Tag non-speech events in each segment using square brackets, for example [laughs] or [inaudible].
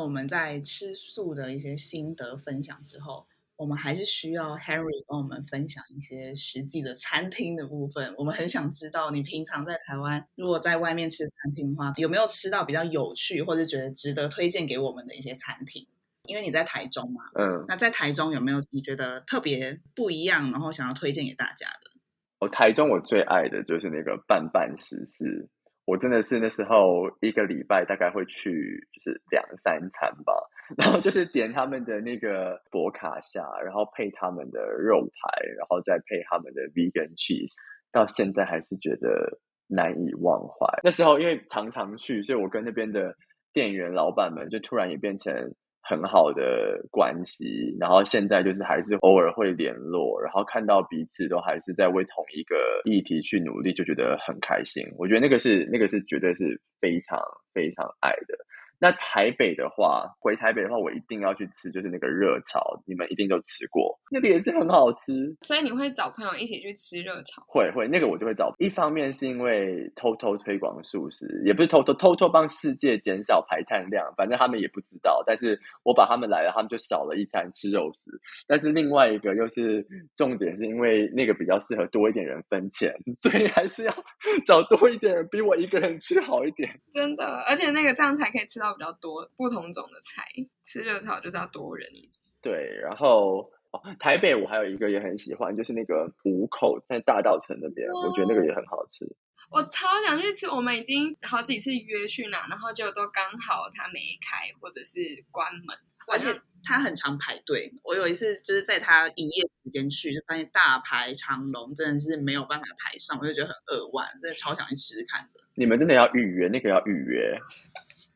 那我们在吃素的一些心得分享之后，我们还是需要 Henry 帮我们分享一些实际的餐厅的部分。我们很想知道，你平常在台湾如果在外面吃餐厅的话，有没有吃到比较有趣或者觉得值得推荐给我们的一些餐厅？因为你在台中嘛，嗯，那在台中有没有你觉得特别不一样，然后想要推荐给大家的？哦，台中我最爱的就是那个拌拌食是。我真的是那时候一个礼拜大概会去就是两三餐吧，然后就是点他们的那个博卡夏，然后配他们的肉排，然后再配他们的 vegan cheese，到现在还是觉得难以忘怀。那时候因为常常去，所以我跟那边的店员老板们就突然也变成。很好的关系，然后现在就是还是偶尔会联络，然后看到彼此都还是在为同一个议题去努力，就觉得很开心。我觉得那个是那个是绝对是非常非常爱的。那台北的话，回台北的话，我一定要去吃，就是那个热炒，你们一定都吃过，那个也是很好吃。所以你会找朋友一起去吃热炒？会会，那个我就会找。一方面是因为偷偷推广素食，也不是偷偷偷偷帮世界减少排碳量，反正他们也不知道。但是我把他们来了，他们就少了一餐吃肉食。但是另外一个又是重点，是因为那个比较适合多一点人分钱，[laughs] 所以还是要 [laughs] 找多一点人，比我一个人吃好一点。真的，而且那个这样才可以吃到。比较多不同种的菜，吃热炒就是要多人一起。对，然后哦，台北我还有一个也很喜欢，就是那个五口在大道城那边，我觉得那个也很好吃。我超想去吃，我们已经好几次约去那，然后就都刚好他没开或者是关门，而且他很常排队。我有一次就是在他营业时间去，就发现大排长龙，真的是没有办法排上，我就觉得很扼腕，真的超想去试试看的。你们真的要预约，那个要预约。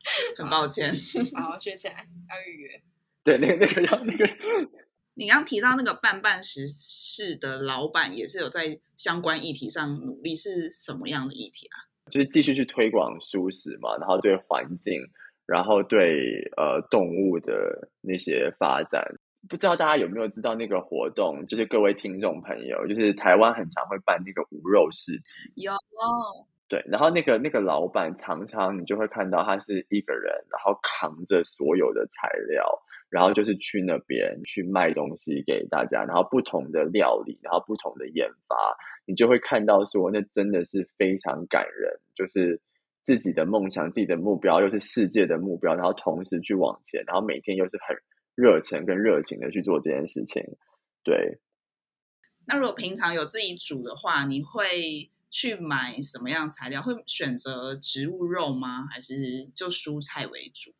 [laughs] 很抱歉，[laughs] 好学起来要预约。对，那个那个要那个。你刚提到那个半半时事的老板也是有在相关议题上努力，是什么样的议题啊？就是继续去推广素食嘛，然后对环境，然后对呃动物的那些发展。不知道大家有没有知道那个活动？就是各位听众朋友，就是台湾很常会办那个无肉市集。有。对，然后那个那个老板常常你就会看到他是一个人，然后扛着所有的材料，然后就是去那边去卖东西给大家，然后不同的料理，然后不同的研发，你就会看到说那真的是非常感人，就是自己的梦想、自己的目标，又是世界的目标，然后同时去往前，然后每天又是很热忱跟热情的去做这件事情。对，那如果平常有自己煮的话，你会？去买什么样材料？会选择植物肉吗？还是就蔬菜为主？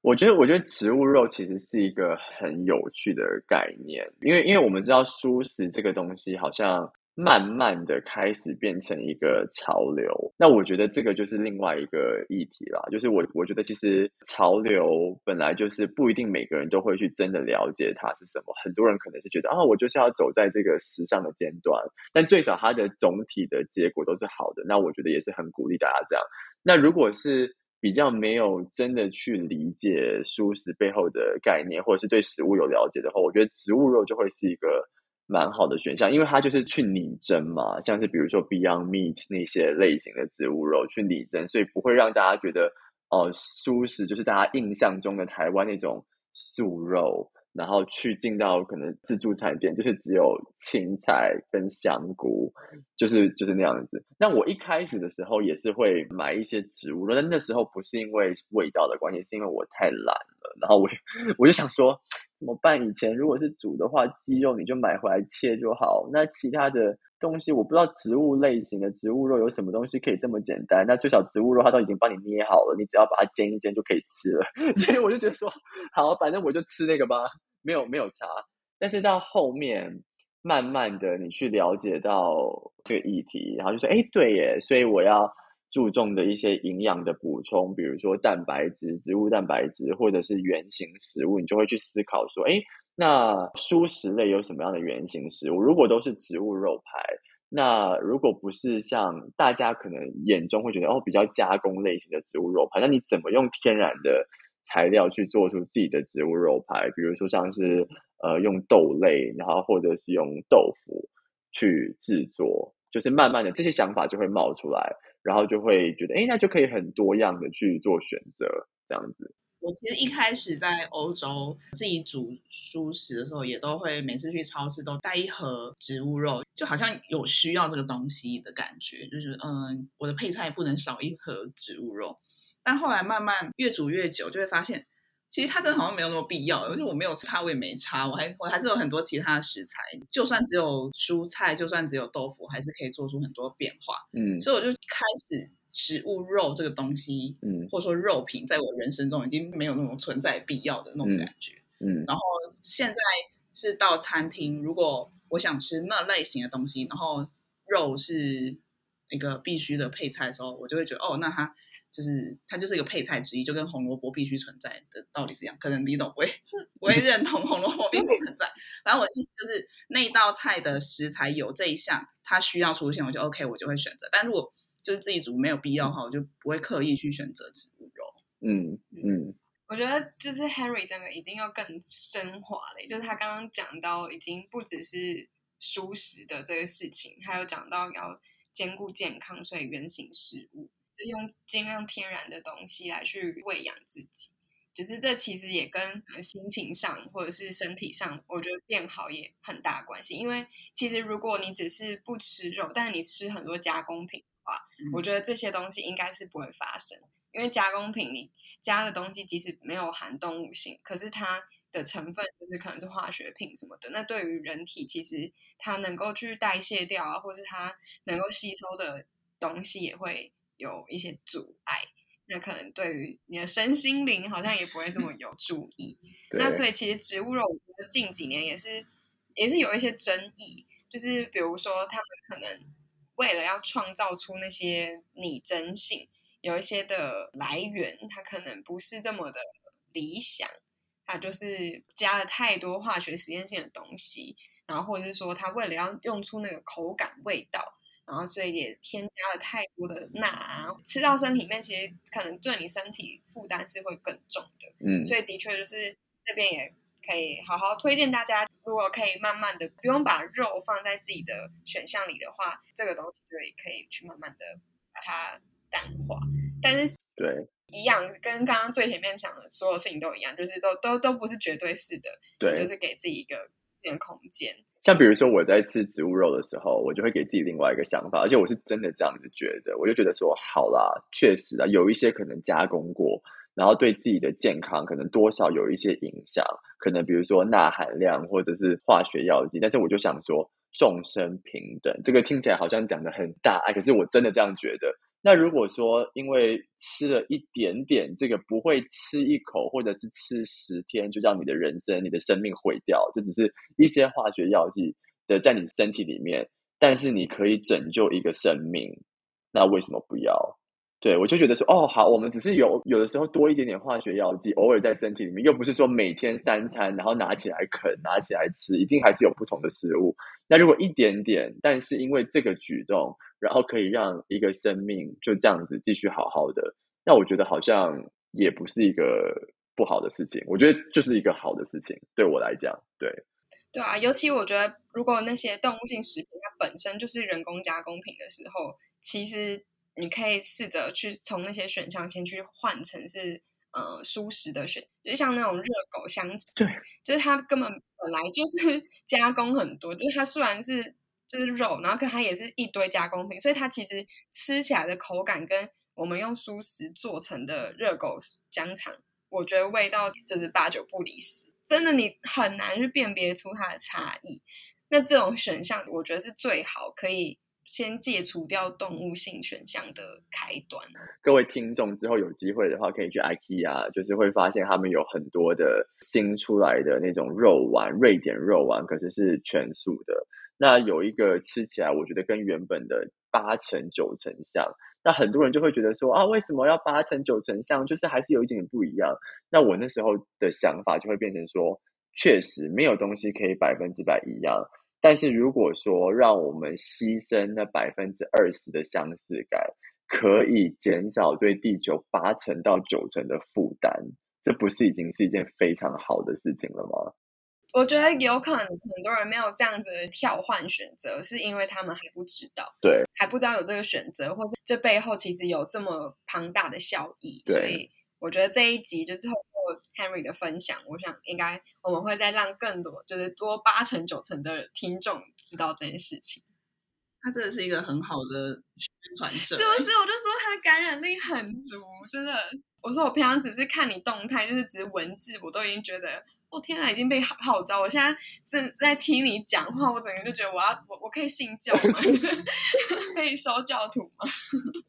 我觉得，我觉得植物肉其实是一个很有趣的概念，因为因为我们知道素食这个东西好像。慢慢的开始变成一个潮流，那我觉得这个就是另外一个议题啦。就是我我觉得其实潮流本来就是不一定每个人都会去真的了解它是什么，很多人可能是觉得啊，我就是要走在这个时尚的尖端，但最少它的总体的结果都是好的。那我觉得也是很鼓励大家这样。那如果是比较没有真的去理解素食背后的概念，或者是对食物有了解的话，我觉得植物肉就会是一个。蛮好的选项，因为它就是去拟真嘛，像是比如说 Beyond Meat 那些类型的植物肉去拟真，所以不会让大家觉得哦，舒适就是大家印象中的台湾那种素肉，然后去进到可能自助餐店，就是只有青菜跟香菇，就是就是那样子。那我一开始的时候也是会买一些植物肉，但那时候不是因为味道的关系，是因为我太懒了，然后我 [laughs] 我就想说。怎么办？以前如果是煮的话，鸡肉你就买回来切就好。那其他的东西，我不知道植物类型的植物肉有什么东西可以这么简单。那最少植物肉它都已经帮你捏好了，你只要把它煎一煎就可以吃了。[laughs] 所以我就觉得说，好，反正我就吃那个吧，没有没有差。但是到后面，慢慢的你去了解到这个议题，然后就说，哎，对耶，所以我要。注重的一些营养的补充，比如说蛋白质、植物蛋白质，或者是原型食物，你就会去思考说：哎，那蔬食类有什么样的原型食物？如果都是植物肉排，那如果不是像大家可能眼中会觉得哦比较加工类型的植物肉排，那你怎么用天然的材料去做出自己的植物肉排？比如说像是呃用豆类，然后或者是用豆腐去制作，就是慢慢的这些想法就会冒出来。然后就会觉得，哎，那就可以很多样的去做选择，这样子。我其实一开始在欧洲自己煮熟食的时候，也都会每次去超市都带一盒植物肉，就好像有需要这个东西的感觉，就是嗯，我的配菜不能少一盒植物肉。但后来慢慢越煮越久，就会发现。其实它真的好像没有那么必要，而且我没有差，我也没差，我还我还是有很多其他的食材，就算只有蔬菜，就算只有豆腐，还是可以做出很多变化。嗯，所以我就开始食物肉这个东西，嗯，或者说肉品，在我人生中已经没有那种存在必要的那种感觉。嗯，然后现在是到餐厅，如果我想吃那类型的东西，然后肉是一个必须的配菜的时候，我就会觉得哦，那它。就是它就是一个配菜之一，就跟红萝卜必须存在的道理是一样。可能李董我也我也认同红萝卜必须存在。反正我的意思就是，那道菜的食材有这一项，它需要出现，我就 OK，我就会选择。但如果就是自己煮没有必要的话，我就不会刻意去选择植物肉。嗯嗯，我觉得就是 Henry 这个已经要更升华了，就是他刚刚讲到已经不只是舒食的这个事情，还有讲到要兼顾健康，所以原形食物。用尽量天然的东西来去喂养自己，就是这其实也跟心情上或者是身体上，我觉得变好也很大关系。因为其实如果你只是不吃肉，但是你吃很多加工品的话，我觉得这些东西应该是不会发生。因为加工品你加的东西即使没有含动物性，可是它的成分就是可能是化学品什么的，那对于人体其实它能够去代谢掉啊，或是它能够吸收的东西也会。有一些阻碍，那可能对于你的身心灵好像也不会这么有注意。那所以其实植物肉，我觉得近几年也是也是有一些争议，就是比如说他们可能为了要创造出那些拟真性，有一些的来源，它可能不是这么的理想，它就是加了太多化学实验性的东西，然后或者是说它为了要用出那个口感味道。然后，所以也添加了太多的钠啊，吃到身体里面，其实可能对你身体负担是会更重的。嗯，所以的确就是这边也可以好好推荐大家，如果可以慢慢的不用把肉放在自己的选项里的话，这个东西就也可以去慢慢的把它淡化。但是对，一样跟刚刚最前面讲的所有事情都一样，就是都都都不是绝对是的，对，就是给自己一个一个空间。像比如说我在吃植物肉的时候，我就会给自己另外一个想法，而且我是真的这样子觉得，我就觉得说，好啦，确实啊，有一些可能加工过，然后对自己的健康可能多少有一些影响，可能比如说钠含量或者是化学药剂，但是我就想说，众生平等，这个听起来好像讲的很大爱，可是我真的这样觉得。那如果说因为吃了一点点，这个不会吃一口，或者是吃十天，就让你的人生、你的生命毁掉，就只是一些化学药剂的在你身体里面，但是你可以拯救一个生命，那为什么不要？对我就觉得说，哦，好，我们只是有有的时候多一点点化学药剂，偶尔在身体里面，又不是说每天三餐，然后拿起来啃，拿起来吃，一定还是有不同的食物。那如果一点点，但是因为这个举动。然后可以让一个生命就这样子继续好好的，那我觉得好像也不是一个不好的事情，我觉得就是一个好的事情，对我来讲，对，对啊，尤其我觉得如果那些动物性食品它本身就是人工加工品的时候，其实你可以试着去从那些选项先去换成是呃舒适的选，就像那种热狗香肠，对，就是它根本本来就是 [laughs] 加工很多，就是它虽然是。是肉，然后可它也是一堆加工品，所以它其实吃起来的口感跟我们用素食做成的热狗香肠，我觉得味道就是八九不离十，真的你很难去辨别出它的差异。那这种选项，我觉得是最好可以先戒除掉动物性选项的开端。各位听众之后有机会的话，可以去 IKEA，就是会发现他们有很多的新出来的那种肉丸，瑞典肉丸，可是是全素的。那有一个吃起来，我觉得跟原本的八成九成像。那很多人就会觉得说啊，为什么要八成九成像？就是还是有一点点不一样。那我那时候的想法就会变成说，确实没有东西可以百分之百一样。但是如果说让我们牺牲那百分之二十的相似感，可以减少对地球八成到九成的负担，这不是已经是一件非常好的事情了吗？我觉得有可能很多人没有这样子的跳换选择，是因为他们还不知道，对，还不知道有这个选择，或是这背后其实有这么庞大的效益。所以我觉得这一集就是通过过 Henry 的分享，我想应该我们会再让更多，就是多八成九成的听众知道这件事情。他真的是一个很好的宣传者，是不是？我就说他的感染力很足，真的。我说我平常只是看你动态，就是只是文字，我都已经觉得，哦天啊，已经被号召。我现在正在听你讲话，我整个就觉得我要我我可以信教吗？[laughs] 可以收教徒吗？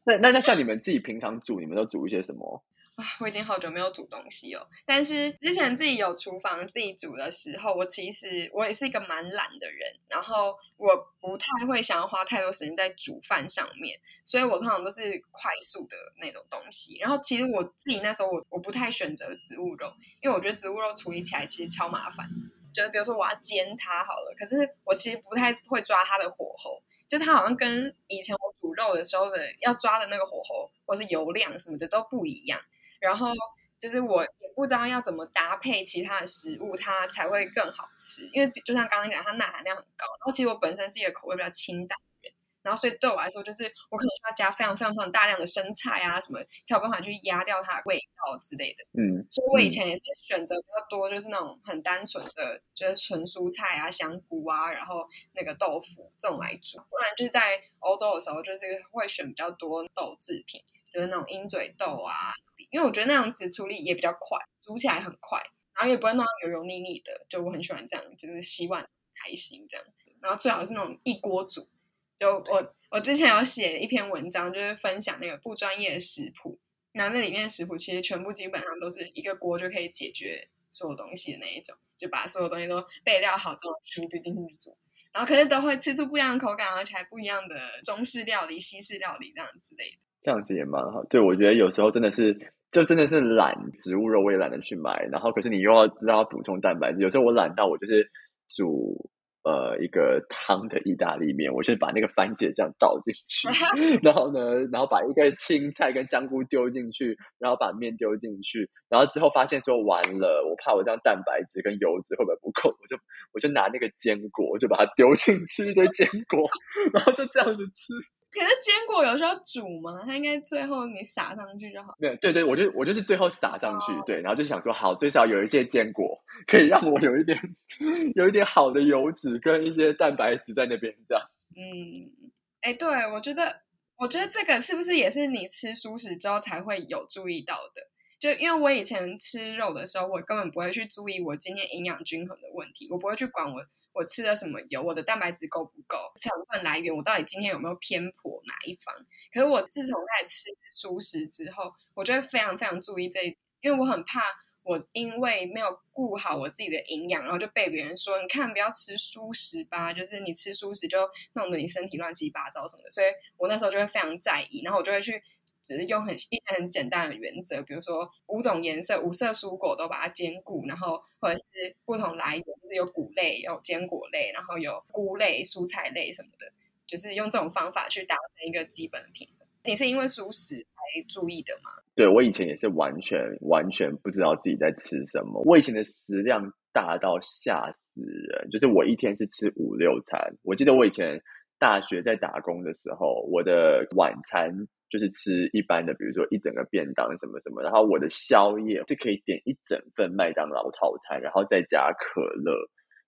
那那那像你们自己平常煮，你们都煮一些什么？啊，我已经好久没有煮东西哦。但是之前自己有厨房自己煮的时候，我其实我也是一个蛮懒的人，然后我不太会想要花太多时间在煮饭上面，所以我通常都是快速的那种东西。然后其实我自己那时候我我不太选择植物肉，因为我觉得植物肉处理起来其实超麻烦。就比如说我要煎它好了，可是我其实不太会抓它的火候，就它好像跟以前我煮肉的时候的要抓的那个火候或是油量什么的都不一样。然后就是我不知道要怎么搭配其他的食物，它才会更好吃。因为就像刚刚讲，它钠含量很高。然后其实我本身是一个口味比较清淡的人，然后所以对我来说，就是我可能需要加非常非常非常大量的生菜啊什么，才有办法去压掉它的味道之类的。嗯，所以我以前也是选择比较多，就是那种很单纯的，就是纯蔬菜啊、香菇啊，然后那个豆腐这种来煮。不然就是在欧洲的时候，就是会选比较多豆制品，就是那种鹰嘴豆啊。因为我觉得那样子处理也比较快，煮起来很快，然后也不会弄到油油腻腻的，就我很喜欢这样，就是洗碗开心这样。然后最好是那种一锅煮，就我我之前有写一篇文章，就是分享那个不专业的食谱，那那里面的食谱其实全部基本上都是一个锅就可以解决所有东西的那一种，就把所有东西都备料好之后全部丢进去煮，然后可是都会吃出不一样的口感，而且还不一样的中式料理、西式料理这样之类的。这样子也蛮好，对我觉得有时候真的是。就真的是懒，植物肉我也懒得去买，然后可是你又要知道要补充蛋白质，有时候我懒到我就是煮呃一个汤的意大利面，我就把那个番茄酱倒进去，[laughs] 然后呢，然后把一个青菜跟香菇丢进去，然后把面丢进去，然后之后发现说完了，我怕我这样蛋白质跟油脂会不会不够，我就我就拿那个坚果，我就把它丢进去一堆坚果，[laughs] 然后就这样子吃。可是坚果有时候煮吗？它应该最后你撒上去就好。对对对，我就我就是最后撒上去，对，然后就想说，好，最少有一些坚果可以让我有一点 [laughs] 有一点好的油脂跟一些蛋白质在那边，这样。嗯，哎，对，我觉得，我觉得这个是不是也是你吃素食之后才会有注意到的？就因为我以前吃肉的时候，我根本不会去注意我今天营养均衡的问题，我不会去管我我吃了什么油，我的蛋白质够不够，成分来源我到底今天有没有偏颇哪一方。可是我自从开始吃素食之后，我就会非常非常注意这一点，因为我很怕我因为没有顾好我自己的营养，然后就被别人说你看不要吃素食吧，就是你吃素食就弄得你身体乱七八糟什么的，所以我那时候就会非常在意，然后我就会去。只是用很一些很简单的原则，比如说五种颜色、五色蔬果都把它兼顾，然后或者是不同来源，就是有谷类、有坚果类，然后有菇类、蔬菜类什么的，就是用这种方法去达成一个基本的平衡。你是因为素食才注意的吗？对我以前也是完全完全不知道自己在吃什么，我以前的食量大到吓死人，就是我一天是吃五六餐。我记得我以前大学在打工的时候，我的晚餐。就是吃一般的，比如说一整个便当什么什么，然后我的宵夜是可以点一整份麦当劳套餐，然后再加可乐，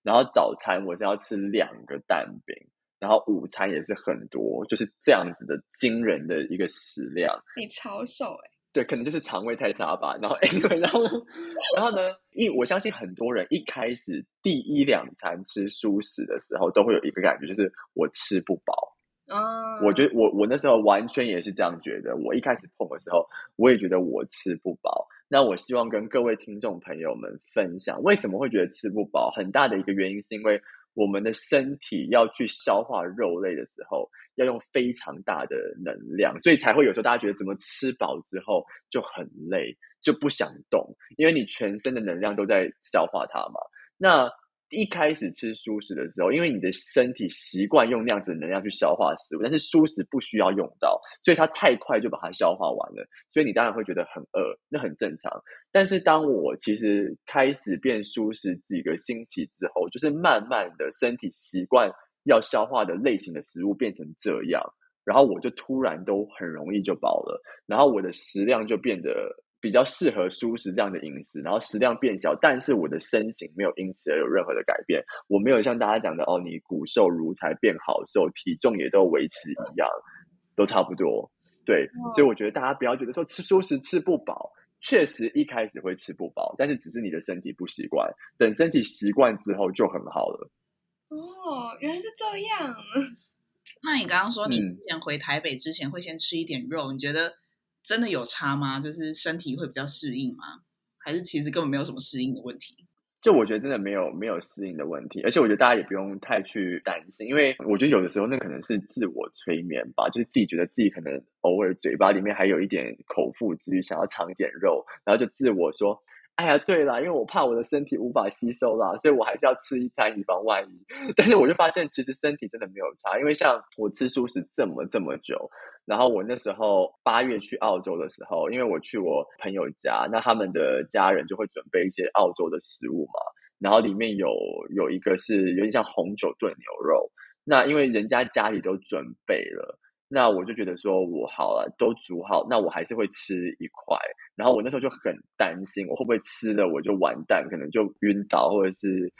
然后早餐我是要吃两个蛋饼，然后午餐也是很多，就是这样子的惊人的一个食量。你超瘦哎？对，可能就是肠胃太差吧。然后，[laughs] 然后，然后呢？一我相信很多人一开始第一两餐吃素食的时候，都会有一个感觉，就是我吃不饱。啊，我觉得我我那时候完全也是这样觉得。我一开始碰的时候，我也觉得我吃不饱。那我希望跟各位听众朋友们分享，为什么会觉得吃不饱？很大的一个原因是因为我们的身体要去消化肉类的时候，要用非常大的能量，所以才会有时候大家觉得怎么吃饱之后就很累，就不想动，因为你全身的能量都在消化它嘛。那一开始吃素食的时候，因为你的身体习惯用那样子的能量去消化食物，但是素食不需要用到，所以它太快就把它消化完了，所以你当然会觉得很饿，那很正常。但是当我其实开始变素食几个星期之后，就是慢慢的身体习惯要消化的类型的食物变成这样，然后我就突然都很容易就饱了，然后我的食量就变得。比较适合舒适这样的饮食，然后食量变小，但是我的身形没有因此而有任何的改变。我没有像大家讲的哦，你骨瘦如柴变好瘦，体重也都维持一样，都差不多。对，所以我觉得大家不要觉得说吃素食吃不饱，确实一开始会吃不饱，但是只是你的身体不习惯，等身体习惯之后就很好了。哦，原来是这样。那你刚刚说你之前回台北之前会先吃一点肉，你觉得真的有差吗？就是身体会比较适应吗？还是其实根本没有什么适应的问题？就我觉得真的没有没有适应的问题，而且我觉得大家也不用太去担心，因为我觉得有的时候那可能是自我催眠吧，就是自己觉得自己可能偶尔嘴巴里面还有一点口腹之欲，想要尝一点肉，然后就自我说。哎呀，对了，因为我怕我的身体无法吸收啦，所以我还是要吃一餐以防万一。[laughs] 但是我就发现，其实身体真的没有差，因为像我吃素食这么这么久，然后我那时候八月去澳洲的时候，因为我去我朋友家，那他们的家人就会准备一些澳洲的食物嘛，然后里面有有一个是有点像红酒炖牛肉，那因为人家家里都准备了。那我就觉得说，我好了，都煮好，那我还是会吃一块。然后我那时候就很担心，我会不会吃了我就完蛋，可能就晕倒或者是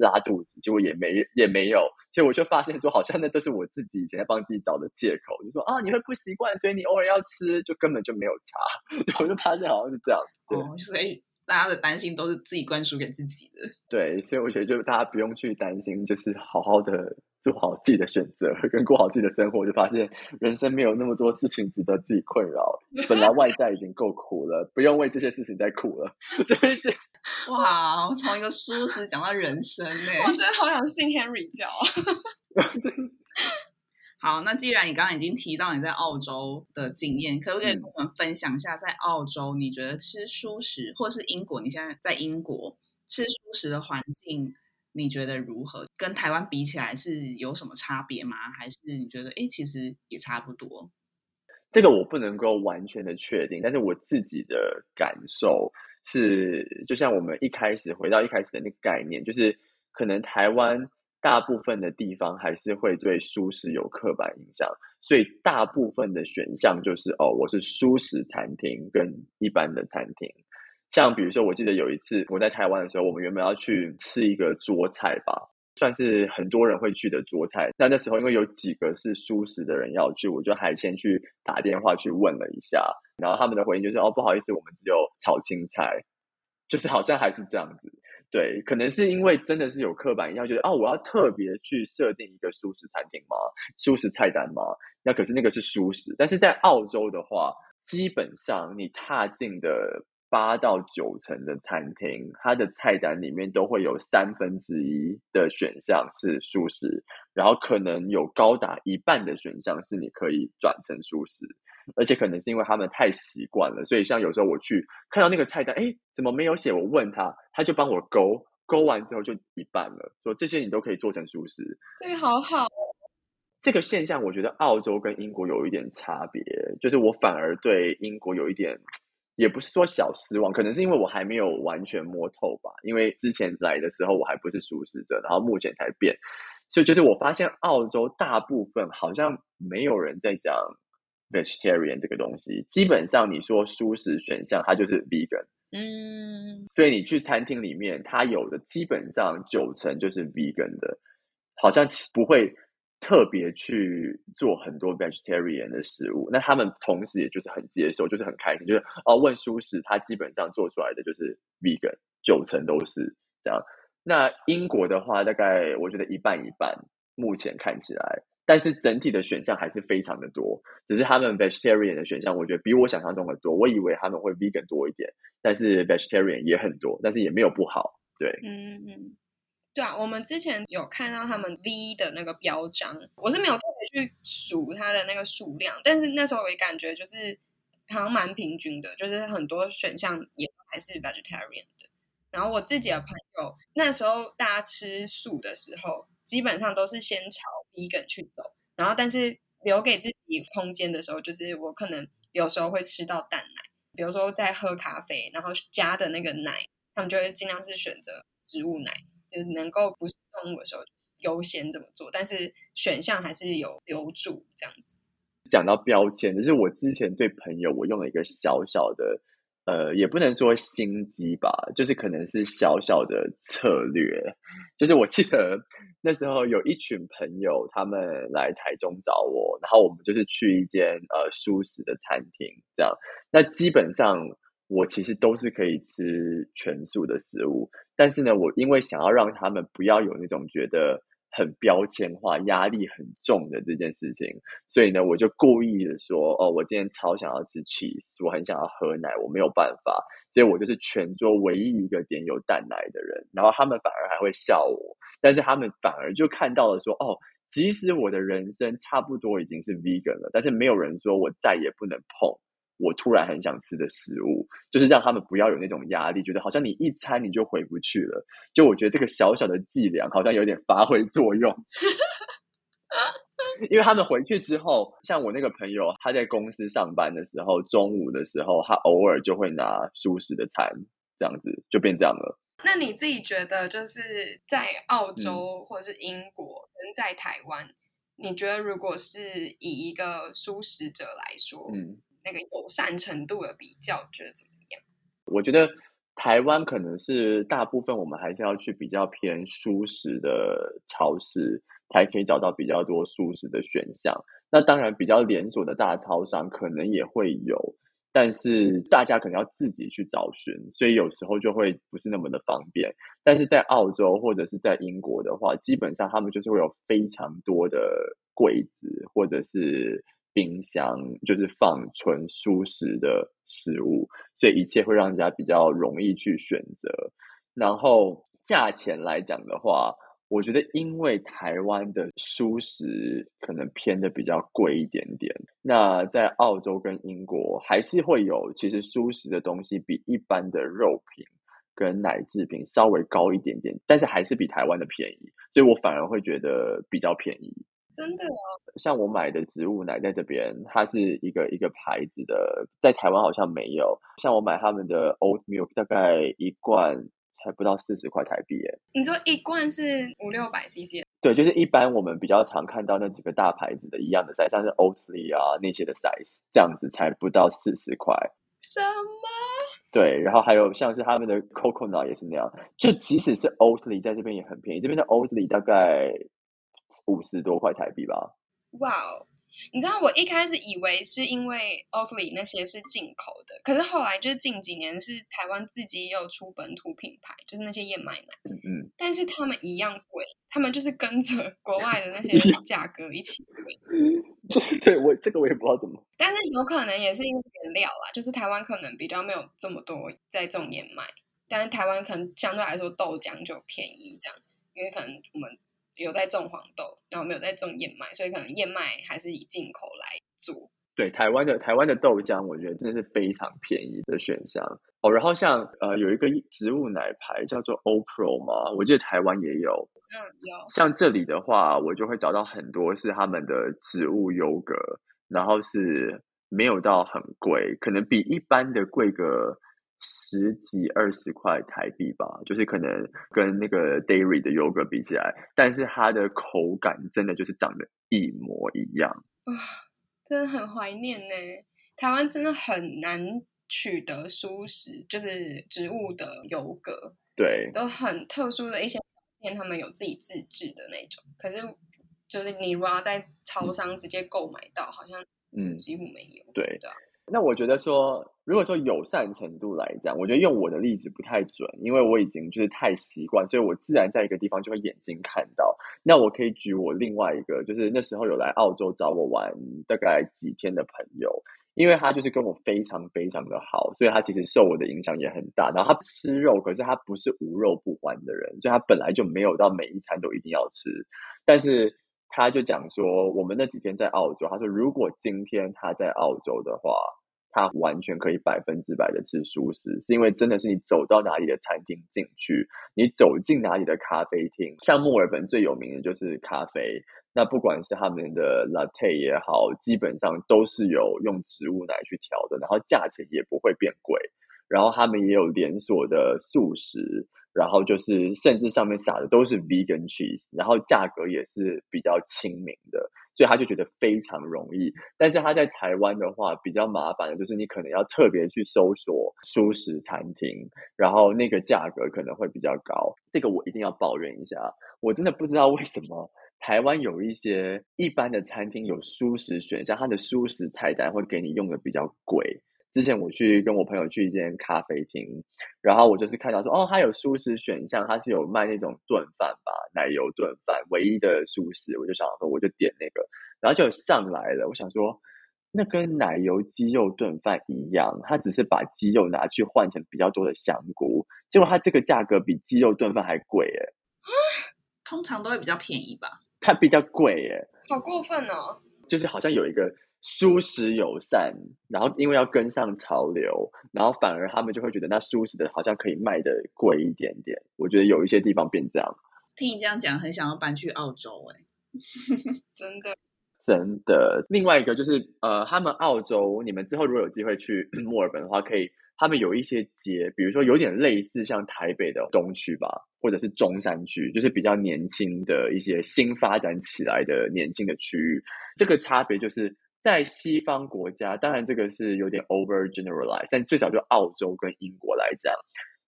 拉肚子。结果也没也没有，所以我就发现说，好像那都是我自己以前在帮自己找的借口，就说啊，你会不习惯，所以你偶尔要吃，就根本就没有差。[laughs] 我就发现好像是这样。哦，所以大家的担心都是自己灌输给自己的。对，所以我觉得就大家不用去担心，就是好好的。做好自己的选择，跟过好自己的生活，就发现人生没有那么多事情值得自己困扰。[laughs] 本来外在已经够苦了，不用为这些事情再苦了。[laughs] 这些哇，从一个舒适讲到人生呢，[laughs] 我真的好想信 Henry 教。好，那既然你刚刚已经提到你在澳洲的经验，可不可以跟我们分享一下，在澳洲你觉得吃素食，或是英国你现在在英国吃素食的环境？你觉得如何？跟台湾比起来是有什么差别吗？还是你觉得哎，其实也差不多？这个我不能够完全的确定，但是我自己的感受是，就像我们一开始回到一开始的那个概念，就是可能台湾大部分的地方还是会对舒适有刻板印象，所以大部分的选项就是哦，我是舒适餐厅跟一般的餐厅。像比如说，我记得有一次我在台湾的时候，我们原本要去吃一个桌菜吧，算是很多人会去的桌菜。那那时候因为有几个是素食的人要去，我就还先去打电话去问了一下，然后他们的回应就是：“哦，不好意思，我们只有炒青菜。[laughs] ”就是好像还是这样子。对，可能是因为真的是有刻板印象，觉得哦，我要特别去设定一个素食餐厅吗？素食菜单吗？那可是那个是素食，但是在澳洲的话，基本上你踏进的。八到九成的餐厅，它的菜单里面都会有三分之一的选项是素食，然后可能有高达一半的选项是你可以转成素食，而且可能是因为他们太习惯了，所以像有时候我去看到那个菜单，哎，怎么没有写？我问他，他就帮我勾勾完之后就一半了，说这些你都可以做成素食。这个好好，这个现象我觉得澳洲跟英国有一点差别，就是我反而对英国有一点。也不是说小失望，可能是因为我还没有完全摸透吧。因为之前来的时候我还不是熟食者，然后目前才变，所以就是我发现澳洲大部分好像没有人在讲 vegetarian 这个东西。基本上你说素食选项，它就是 vegan。嗯，所以你去餐厅里面，它有的基本上九成就是 vegan 的，好像不会。特别去做很多 vegetarian 的食物，那他们同时也就是很接受，就是很开心，就是哦，问舒适，他基本上做出来的就是 vegan，九成都是这样。那英国的话，大概我觉得一半一半，目前看起来，但是整体的选项还是非常的多。只是他们 vegetarian 的选项，我觉得比我想象中的多。我以为他们会 vegan 多一点，但是 vegetarian 也很多，但是也没有不好。对，嗯嗯。对啊，我们之前有看到他们 V 的那个标章，我是没有特别去数它的那个数量，但是那时候我也感觉就是好像蛮平均的，就是很多选项也还是 vegetarian 的。然后我自己的朋友那时候大家吃素的时候，基本上都是先炒 vegan 去走，然后但是留给自己空间的时候，就是我可能有时候会吃到蛋奶，比如说在喝咖啡，然后加的那个奶，他们就会尽量是选择植物奶。就是能够不是动物的时候优先这么做，但是选项还是有留住这样子。讲到标签，就是我之前对朋友我用了一个小小的呃，也不能说心机吧，就是可能是小小的策略。就是我记得那时候有一群朋友，他们来台中找我，然后我们就是去一间呃舒适的餐厅，这样。那基本上我其实都是可以吃全素的食物，但是呢，我因为想要让他们不要有那种觉得。很标签化、压力很重的这件事情，所以呢，我就故意的说：“哦，我今天超想要吃 cheese，我很想要喝奶，我没有办法，所以我就是全桌唯一一个点有蛋奶的人。”然后他们反而还会笑我，但是他们反而就看到了说：“哦，即使我的人生差不多已经是 vegan 了，但是没有人说我再也不能碰。”我突然很想吃的食物，就是让他们不要有那种压力，觉得好像你一餐你就回不去了。就我觉得这个小小的伎俩好像有点发挥作用，[laughs] 因为他们回去之后，像我那个朋友，他在公司上班的时候，中午的时候，他偶尔就会拿舒适的餐，这样子就变这样了。那你自己觉得，就是在澳洲或者是英国，跟在台湾，你觉得如果是以一个舒食者来说，嗯。那个友善程度的比较，觉得怎么样？我觉得台湾可能是大部分我们还是要去比较偏舒适的超市，才可以找到比较多舒适的选项。那当然，比较连锁的大超商可能也会有，但是大家可能要自己去找寻，所以有时候就会不是那么的方便。但是在澳洲或者是在英国的话，基本上他们就是会有非常多的柜子，或者是。冰箱就是放纯舒适的食物，所以一切会让人家比较容易去选择。然后价钱来讲的话，我觉得因为台湾的舒食可能偏的比较贵一点点，那在澳洲跟英国还是会有，其实舒食的东西比一般的肉品跟奶制品稍微高一点点，但是还是比台湾的便宜，所以我反而会觉得比较便宜。真的哦，像我买的植物奶在这边，它是一个一个牌子的，在台湾好像没有。像我买他们的 oat milk，大概一罐才不到四十块台币耶。你说一罐是五六百 cc？对，就是一般我们比较常看到那几个大牌子的一样的 size，像是 Oatly 啊那些的 size，这样子才不到四十块。什么？对，然后还有像是他们的 coconut 也是那样，就即使是 Oatly 在这边也很便宜，这边的 Oatly 大概。五十多块台币吧。哇哦！你知道我一开始以为是因为 Oatly 那些是进口的，可是后来就是近几年是台湾自己也有出本土品牌，就是那些燕麦奶。嗯嗯。但是他们一样贵，他们就是跟着 [laughs] 国外的那些价格一起贵。[laughs] 对，我这个我也不知道怎么。但是有可能也是因为原料啦，就是台湾可能比较没有这么多在种燕麦，但是台湾可能相对来说豆浆就便宜，这样，因为可能我们。有在种黄豆，然后没有在种燕麦，所以可能燕麦还是以进口来做。对，台湾的台湾的豆浆，我觉得真的是非常便宜的选项哦。然后像呃有一个植物奶牌叫做 O Pro 嘛，我记得台湾也有。嗯，有。像这里的话，我就会找到很多是他们的植物优格，然后是没有到很贵，可能比一般的贵个。十几二十块台币吧，就是可能跟那个 dairy 的优格比起来，但是它的口感真的就是长得一模一样啊！真的很怀念呢。台湾真的很难取得舒食，就是植物的油格，对，都很特殊的一些店，他们有自己自制的那种。可是就是你如果要在超商直接购买到，好像嗯几乎没有。对的。那我觉得说，如果说友善程度来讲，我觉得用我的例子不太准，因为我已经就是太习惯，所以我自然在一个地方就会眼睛看到。那我可以举我另外一个，就是那时候有来澳洲找我玩大概几天的朋友，因为他就是跟我非常非常的好，所以他其实受我的影响也很大。然后他吃肉，可是他不是无肉不欢的人，所以他本来就没有到每一餐都一定要吃。但是他就讲说，我们那几天在澳洲，他说如果今天他在澳洲的话。他完全可以百分之百的吃素食，是因为真的是你走到哪里的餐厅进去，你走进哪里的咖啡厅，像墨尔本最有名的就是咖啡，那不管是他们的 latte 也好，基本上都是有用植物奶去调的，然后价钱也不会变贵，然后他们也有连锁的素食，然后就是甚至上面撒的都是 vegan cheese，然后价格也是比较亲民的。所以他就觉得非常容易。但是他在台湾的话，比较麻烦的就是你可能要特别去搜索素食餐厅，然后那个价格可能会比较高。这个我一定要抱怨一下，我真的不知道为什么台湾有一些一般的餐厅有素食选项，它的素食菜单会给你用的比较贵。之前我去跟我朋友去一间咖啡厅，然后我就是看到说，哦，它有素食选项，它是有卖那种炖饭吧，奶油炖饭，唯一的素食，我就想说，我就点那个，然后就上来了。我想说，那跟奶油鸡肉炖饭一样，它只是把鸡肉拿去换成比较多的香菇，结果它这个价格比鸡肉炖饭还贵耶。通常都会比较便宜吧？它比较贵耶，好过分哦！就是好像有一个。舒适友善，然后因为要跟上潮流，然后反而他们就会觉得那舒适的好像可以卖的贵一点点。我觉得有一些地方变这样。听你这样讲，很想要搬去澳洲哎，[laughs] 真的真的。另外一个就是呃，他们澳洲，你们之后如果有机会去 [clears throat] 墨尔本的话，可以他们有一些街，比如说有点类似像台北的东区吧，或者是中山区，就是比较年轻的一些新发展起来的年轻的区域。这个差别就是。在西方国家，当然这个是有点 over generalize，但最少就澳洲跟英国来讲，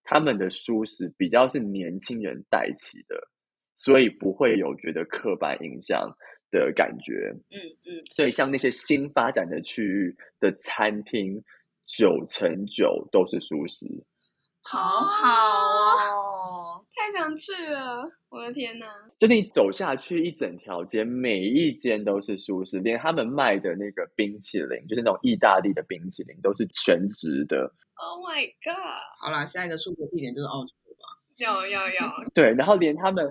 他们的舒适比较是年轻人带起的，所以不会有觉得刻板印象的感觉。嗯嗯，所以像那些新发展的区域的餐厅，九成九都是舒适。好好哦，太想去了！我的天哪！就你走下去一整条街，每一间都是舒适，连他们卖的那个冰淇淋，就是那种意大利的冰淇淋，都是全职的。Oh my god！好啦，下一个出国地点就是澳洲吧？有有有！对，然后连他们。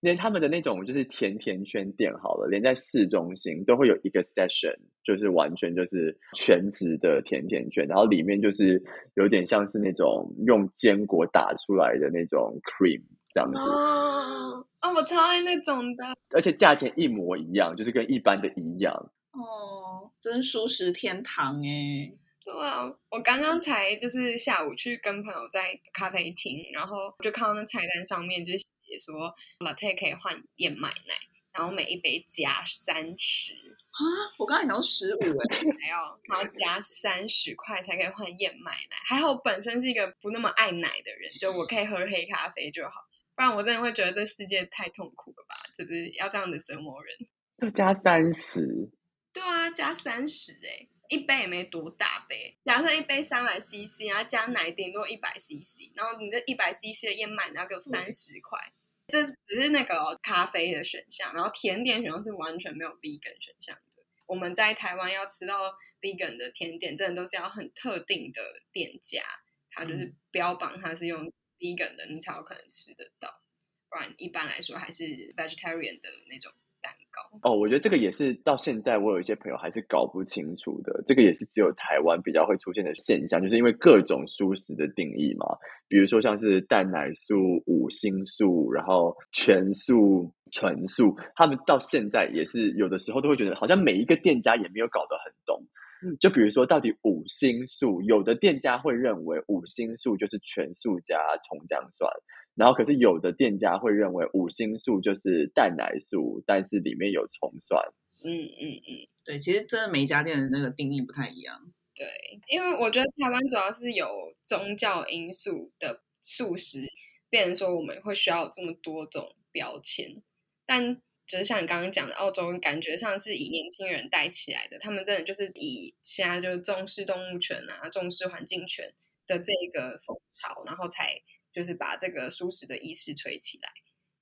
连他们的那种就是甜甜圈店好了，连在市中心都会有一个 session，就是完全就是全职的甜甜圈，然后里面就是有点像是那种用坚果打出来的那种 cream 这样子。哦，啊，我超爱那种的，而且价钱一模一样，就是跟一般的一样。哦，真舒适天堂哎！对啊，我刚刚才就是下午去跟朋友在咖啡厅，然后就看到那菜单上面就是。说 latte 可以换燕麦奶，然后每一杯加三十啊！我刚才想说十五哎，还要还要加三十块才可以换燕麦奶。还好本身是一个不那么爱奶的人，就我可以喝黑咖啡就好，不然我真的会觉得这世界太痛苦了吧？就是要这样的折磨人。要加三十？对啊，加三十哎，一杯也没多大杯。假设一杯三百 CC，然后加奶顶多一百 CC，然后你这一百 CC 的燕麦奶要给我三十块。这只是那个咖啡的选项，然后甜点选项是完全没有 vegan 选项的。我们在台湾要吃到 vegan 的甜点，真的都是要很特定的店家，他就是标榜它是用 vegan 的，你才有可能吃得到。不然一般来说还是 vegetarian 的那种。蛋糕哦，我觉得这个也是到现在我有一些朋友还是搞不清楚的。这个也是只有台湾比较会出现的现象，就是因为各种素食的定义嘛，比如说像是蛋奶素、五星素，然后全素、纯素，他们到现在也是有的时候都会觉得好像每一个店家也没有搞得很懂。就比如说到底五星素，有的店家会认为五星素就是全素加葱姜蒜。然后，可是有的店家会认为五星素就是蛋奶素，但是里面有葱蒜。嗯嗯嗯，对，其实真的每一家店的那个定义不太一样。对，因为我觉得台湾主要是有宗教因素的素食，变成说我们会需要这么多种标签。但就是像你刚刚讲的，澳洲感觉上是以年轻人带起来的，他们真的就是以现在就是重视动物权啊、重视环境权的这个风潮，然后才。就是把这个舒适的意识吹起来，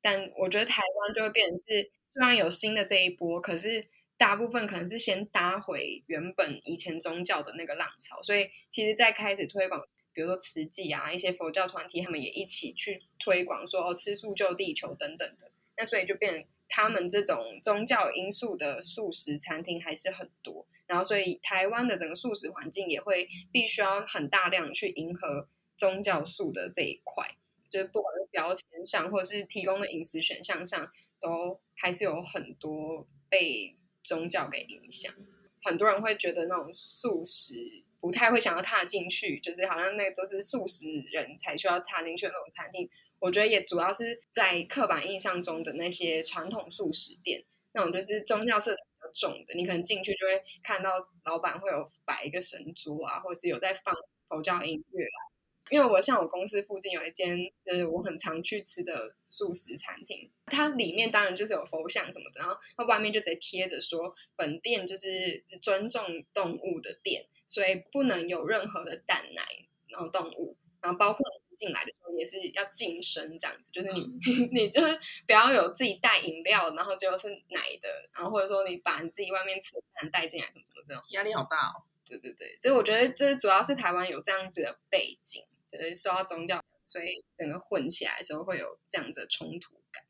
但我觉得台湾就会变成是，虽然有新的这一波，可是大部分可能是先搭回原本以前宗教的那个浪潮，所以其实，在开始推广，比如说慈济啊，一些佛教团体，他们也一起去推广说哦，吃素救地球等等的，那所以就变他们这种宗教因素的素食餐厅还是很多，然后所以台湾的整个素食环境也会必须要很大量去迎合。宗教素的这一块，就是不管是标签上，或者是提供的饮食选项上，都还是有很多被宗教给影响。很多人会觉得那种素食不太会想要踏进去，就是好像那都是素食人才需要踏进去的那种餐厅。我觉得也主要是在刻板印象中的那些传统素食店，那种就是宗教色彩重的，你可能进去就会看到老板会有摆一个神桌啊，或者是有在放佛教音乐啊。因为我像我公司附近有一间就是我很常去吃的素食餐厅，它里面当然就是有佛像什么的，然后它外面就直接贴着说本店就是尊重动物的店，所以不能有任何的蛋奶然后动物，然后包括你进来的时候也是要净身这样子，就是你 [laughs] 你就是不要有自己带饮料，然后结果是奶的，然后或者说你把你自己外面吃的蛋带进来什么什么这种，压力好大哦。对对对，所以我觉得这主要是台湾有这样子的背景。就是受到宗教，所以整个混起来的时候会有这样子的冲突感。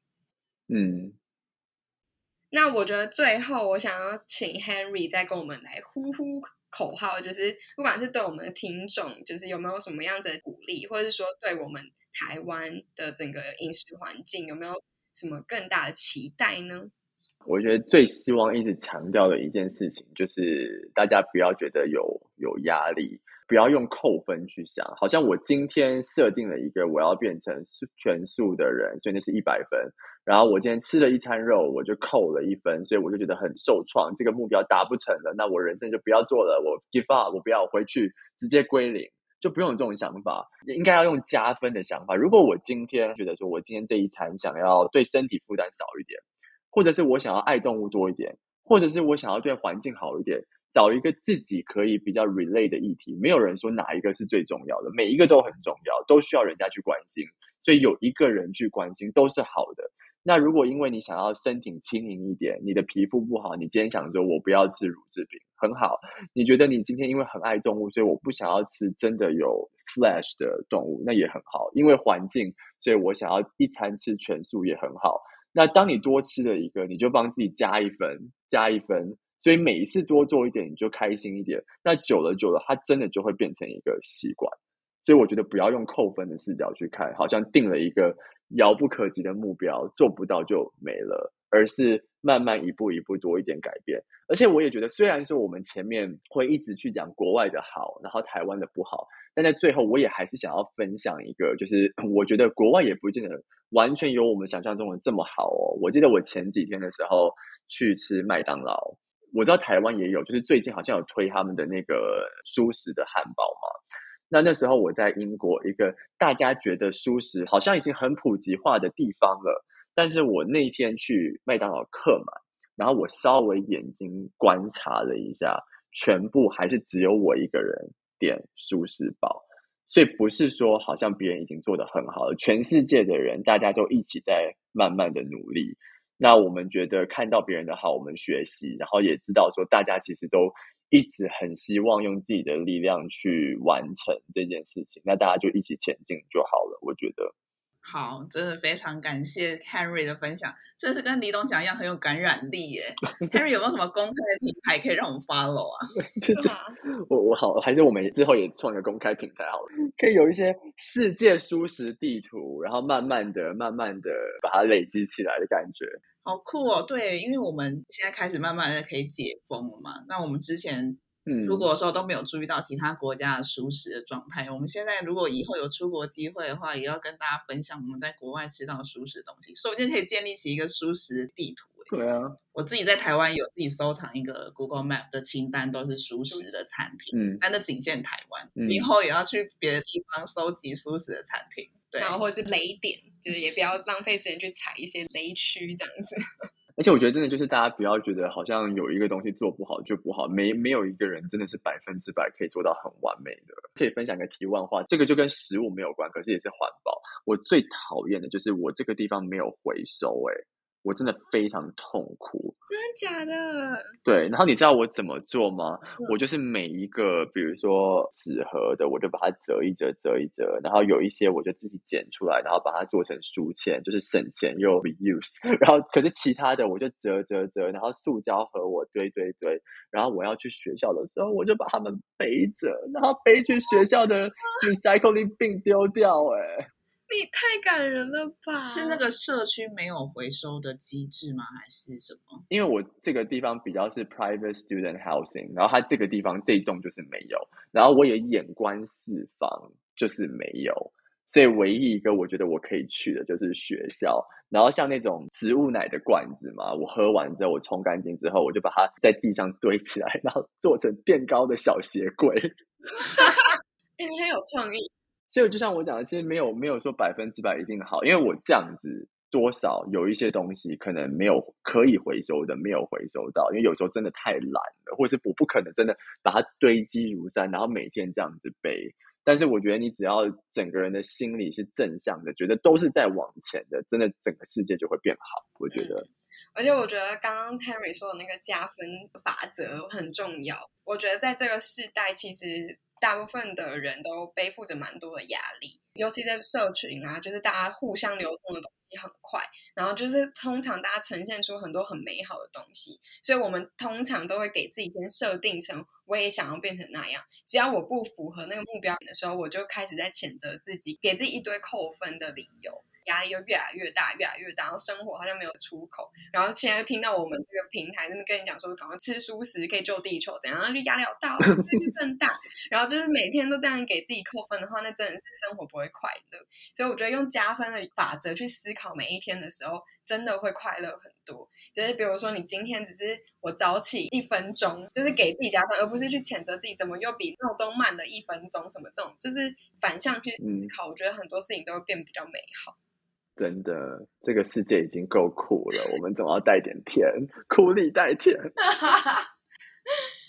嗯，那我觉得最后我想要请 Henry 再跟我们来呼呼口号，就是不管是对我们的听众，就是有没有什么样子的鼓励，或者是说对我们台湾的整个饮食环境有没有什么更大的期待呢？我觉得最希望一直强调的一件事情，就是大家不要觉得有有压力。不要用扣分去想，好像我今天设定了一个我要变成全素的人，所以那是一百分。然后我今天吃了一餐肉，我就扣了一分，所以我就觉得很受创，这个目标达不成了，那我人生就不要做了，我 give up，我不要回去，直接归零，就不用有这种想法，应该要用加分的想法。如果我今天觉得说我今天这一餐想要对身体负担少一点，或者是我想要爱动物多一点，或者是我想要对环境好一点。找一个自己可以比较 relate 的议题，没有人说哪一个是最重要的，每一个都很重要，都需要人家去关心。所以有一个人去关心都是好的。那如果因为你想要身体轻盈一点，你的皮肤不好，你今天想着我不要吃乳制品，很好。你觉得你今天因为很爱动物，所以我不想要吃真的有 flesh 的动物，那也很好。因为环境，所以我想要一餐吃全素也很好。那当你多吃了一个，你就帮自己加一分，加一分。所以每一次多做一点，你就开心一点。那久了久了，它真的就会变成一个习惯。所以我觉得不要用扣分的视角去看，好像定了一个遥不可及的目标，做不到就没了，而是慢慢一步一步多一点改变。而且我也觉得，虽然说我们前面会一直去讲国外的好，然后台湾的不好，但在最后我也还是想要分享一个，就是 [laughs] 我觉得国外也不见得完全有我们想象中的这么好哦。我记得我前几天的时候去吃麦当劳。我知道台湾也有，就是最近好像有推他们的那个舒食的汉堡嘛。那那时候我在英国一个大家觉得舒食好像已经很普及化的地方了，但是我那天去麦当劳客满，然后我稍微眼睛观察了一下，全部还是只有我一个人点舒食堡，所以不是说好像别人已经做得很好了，全世界的人大家都一起在慢慢的努力。那我们觉得看到别人的好，我们学习，然后也知道说大家其实都一直很希望用自己的力量去完成这件事情，那大家就一起前进就好了。我觉得。好，真的非常感谢 Henry 的分享，真的是跟李董讲一样很有感染力耶。[laughs] Henry 有没有什么公开的平台可以让我们 follow 啊？[laughs] 我我好，还是我们之后也创一个公开平台好了，可以有一些世界舒适地图，然后慢慢的、慢慢的把它累积起来的感觉。好酷哦！对，因为我们现在开始慢慢的可以解封了嘛，那我们之前。出国的时候都没有注意到其他国家的熟食的状态。我们现在如果以后有出国机会的话，也要跟大家分享我们在国外吃到熟食的东西，说不定可以建立起一个熟食地图。对啊，我自己在台湾有自己收藏一个 Google Map 的清单，都是熟食的餐厅。嗯，但那仅限台湾，以后也要去别的地方收集熟食的餐厅。对，然后或者是雷点，就是也不要浪费时间去踩一些雷区这样子。而且我觉得真的就是大家不要觉得好像有一个东西做不好就不好，没没有一个人真的是百分之百可以做到很完美的。可以分享一个题外话，这个就跟食物没有关，可是也是环保。我最讨厌的就是我这个地方没有回收，诶。我真的非常痛苦，真的假的？对，然后你知道我怎么做吗？我就是每一个，比如说纸盒的，我就把它折一折，折一折，然后有一些我就自己剪出来，然后把它做成书签，就是省钱又 reuse。[laughs] 然后可是其他的我就折折折，然后塑胶盒我堆堆堆，然后我要去学校的时候，我就把它们背着，然后背去学校的 recycling bin 丢掉，哎。你太感人了吧！是那个社区没有回收的机制吗？还是什么？因为我这个地方比较是 private student housing，然后它这个地方这一栋就是没有，然后我也眼观四方，就是没有，所以唯一一个我觉得我可以去的就是学校。然后像那种植物奶的罐子嘛，我喝完之后我冲干净之后，我就把它在地上堆起来，然后做成垫高的小鞋柜。[laughs] [laughs] 哎，你很有创意。所以就像我讲的，其实没有没有说百分之百一定好，因为我这样子。多少有一些东西可能没有可以回收的，没有回收到，因为有时候真的太懒了，或者是我不可能真的把它堆积如山，然后每天这样子背。但是我觉得你只要整个人的心理是正向的，觉得都是在往前的，真的整个世界就会变好。我觉得，而且我觉得刚刚 Terry 说的那个加分法则很重要。我觉得在这个时代，其实。大部分的人都背负着蛮多的压力，尤其在社群啊，就是大家互相流通的东西很快，然后就是通常大家呈现出很多很美好的东西，所以我们通常都会给自己先设定成我也想要变成那样，只要我不符合那个目标的时候，我就开始在谴责自己，给自己一堆扣分的理由。压力又越来越大，越来越大，然后生活好像没有出口。然后现在又听到我们这个平台那边跟你讲说，赶快吃素食可以救地球，怎样？然后就压力好大，压力更大。然后就是每天都这样给自己扣分的话，那真的是生活不会快乐。所以我觉得用加分的法则去思考每一天的时候，真的会快乐很多。就是比如说，你今天只是我早起一分钟，就是给自己加分，而不是去谴责自己怎么又比闹钟慢了一分钟，什么这种，就是反向去思考。我觉得很多事情都会变比较美好。真的，这个世界已经够苦了，我们总要带点甜，苦里带甜。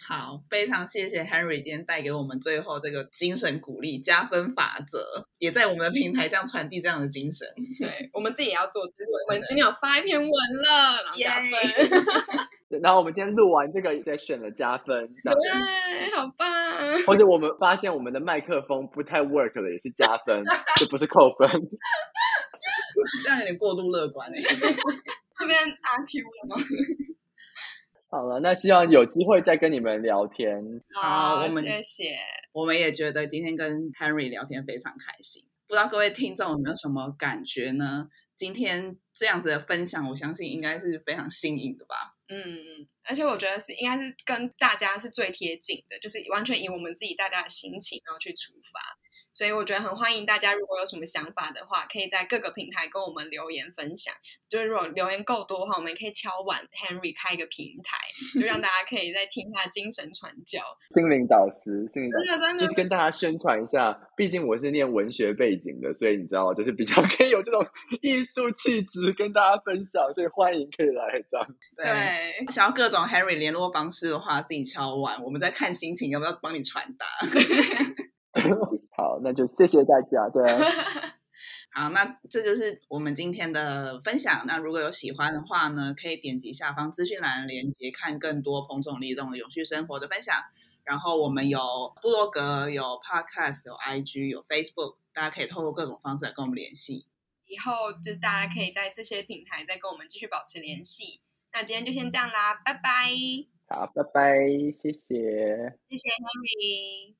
好，非常谢谢 Henry 今天带给我们最后这个精神鼓励加分法则，也在我们的平台这样传递这样的精神。[laughs] 对我们自己也要做，就是我们今天有发一篇文了，然后加分。然后我们今天录完这个，再选了加分。对，好棒。或者我们发现我们的麦克风不太 work 了，也是加分，[laughs] 这不是扣分。这样有点过度乐观哎。[laughs] 这边阿 Q 了吗？[laughs] 好了，那希望有机会再跟你们聊天。好，我们谢谢。我们也觉得今天跟 Henry 聊天非常开心。不知道各位听众有没有什么感觉呢？今天这样子的分享，我相信应该是非常新颖的吧。嗯，而且我觉得是应该是跟大家是最贴近的，就是完全以我们自己大家的心情然后去出发。所以我觉得很欢迎大家，如果有什么想法的话，可以在各个平台跟我们留言分享。就是如果留言够多的话，我们也可以敲碗 Henry 开一个平台，就让大家可以再听他精神传教、[laughs] 心灵导师、心灵导师，就是跟大家宣传一下。毕竟我是念文学背景的，所以你知道，就是比较可以有这种 [laughs] 艺术气质跟大家分享。所以欢迎可以来这样。对，想要各种 Henry 联络方式的话，自己敲碗，我们再看心情要不要帮你传达。[laughs] 好，那就谢谢大家。对，[laughs] 好，那这就是我们今天的分享。那如果有喜欢的话呢，可以点击下方资讯栏的链接，看更多彭总力动的永续生活的分享。然后我们有部落格、有 Podcast、有 IG、有 Facebook，大家可以透过各种方式来跟我们联系。以后就大家可以在这些平台再跟我们继续保持联系。那今天就先这样啦，拜拜。好，拜拜，谢谢，谢谢 Henry。